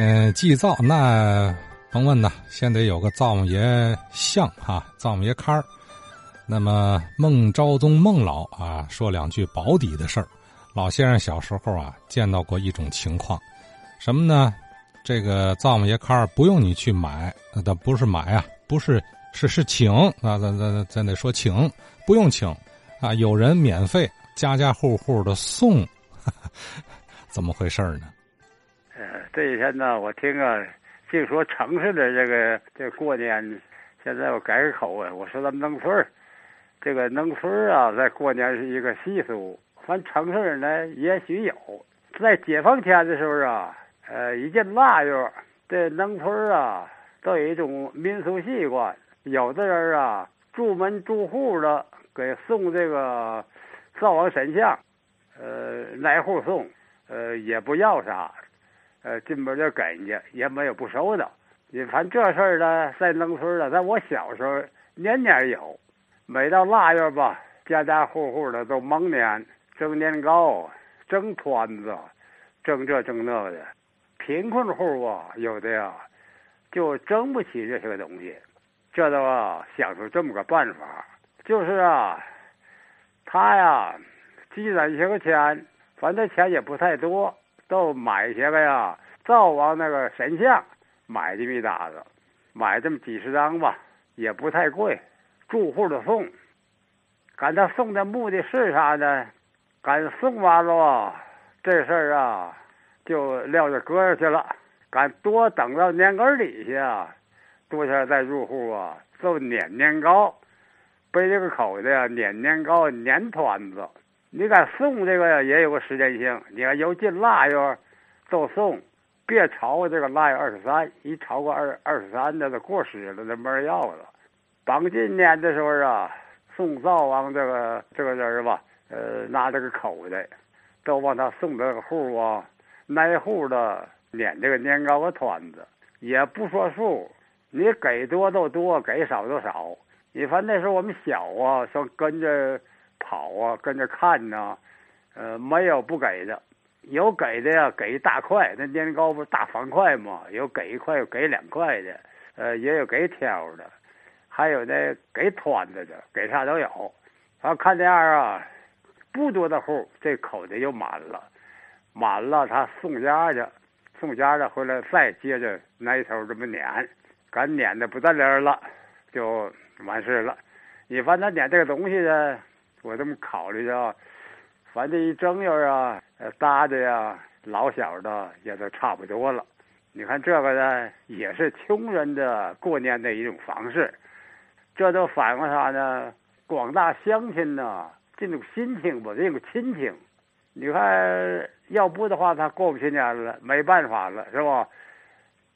嗯，祭灶那甭问呐，先得有个灶王爷像哈，灶王爷龛儿。那么孟昭宗孟老啊，说两句保底的事儿。老先生小时候啊，见到过一种情况，什么呢？这个灶王爷龛儿不用你去买，那不是买啊，不是是是请啊，咱咱咱得说请，不用请啊，有人免费，家家户户的送，怎么回事呢？这一天呢，我听啊，净说城市的这个这过年，现在我改个口啊，我说咱们农村。这个农村啊，在过年是一个习俗，反正城市人呢也许有。在解放前的时候啊，呃，一进腊月，这农村啊都有一种民俗习惯，有的人啊住门住户的给送这个灶王神像，呃，哪户送，呃，也不要啥，呃，进门就给人家，也没有不收的。你反正这事儿呢，在农村呢，在我小时候年年有。每到腊月吧，家家户户的都忙年，蒸年糕，蒸团子，蒸这蒸那的。贫困户啊，有的呀，就蒸不起这些个东西，这都啊想出这么个办法，就是啊，他呀积攒一些个钱，反正钱也不太多，都买些个呀灶王那个神像，买这么一沓子，买这么几十张吧，也不太贵。住户的送，赶他送的目的是啥呢？赶送完了，这事儿啊就撂着搁下去了。赶多等到年根底下，多下再入户啊，就撵年糕，背这个口的呀，撵年糕、撵团子。你敢送这个呀，也有个时间性。你看有进腊月，就送，别超过这个腊月二十三。一超过二二十三，那都过时了，那没人要了。当今年的时候啊，送灶王这个这个人吧，呃，拿这个口袋，都往他送这个户啊，挨户的撵这个年糕和团子，也不说数，你给多都多，给少都少。你反正那时候我们小啊，说跟着跑啊，跟着看呐，呃，没有不给的，有给的呀，给一大块，那年糕不是大方块嘛，有给一块，有给两块的，呃，也有给挑的。还有那给团子的，给啥都有。他看这样啊，不多的户，这口子又满了，满了他送家去，送家去回来再接着那头这么撵，赶撵的不得了了，就完事了。你反正撵这个东西呢，我这么考虑着，反正一正月啊，大的呀，老小的也都差不多了。你看这个呢，也是穷人的过年的一种方式。这都反映啥呢？广大乡亲呢，这种心情吧，这种亲情。你看，要不的话，他过不去年了，没办法了，是吧？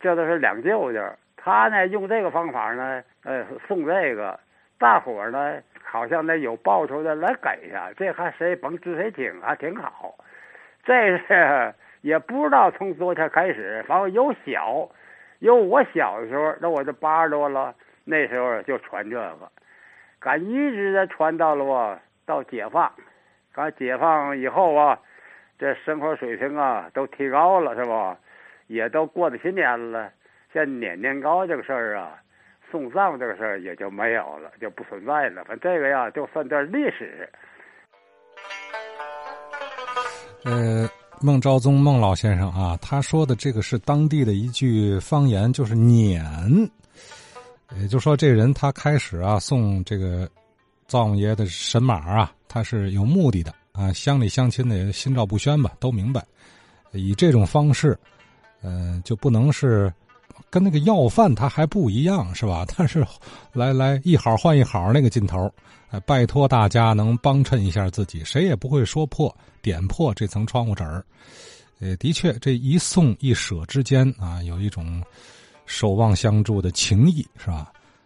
这都是两舅舅，他呢用这个方法呢，呃，送这个，大伙呢好像那有报酬的来给呀，这还谁甭知谁听，还挺好。这是也不知道从昨天开始，反正有小，有我小的时候，那我这八十多了。那时候就传这个，赶一直的传到了哇，到解放，赶解放以后啊，这生活水平啊都提高了是吧？也都过了新年了，像撵年糕这个事儿啊，送葬这个事儿也就没有了，就不存在了。反正这个呀，就算段历史。呃，孟昭宗孟老先生啊，他说的这个是当地的一句方言，就是撵。也就说，这人他开始啊送这个灶王爷的神马啊，他是有目的的啊。乡里乡亲的心照不宣吧，都明白。以这种方式，呃，就不能是跟那个要饭他还不一样是吧？但是来来一好换一好那个劲头，哎，拜托大家能帮衬一下自己，谁也不会说破点破这层窗户纸儿。呃，的确，这一送一舍之间啊，有一种。守望相助的情谊，是吧？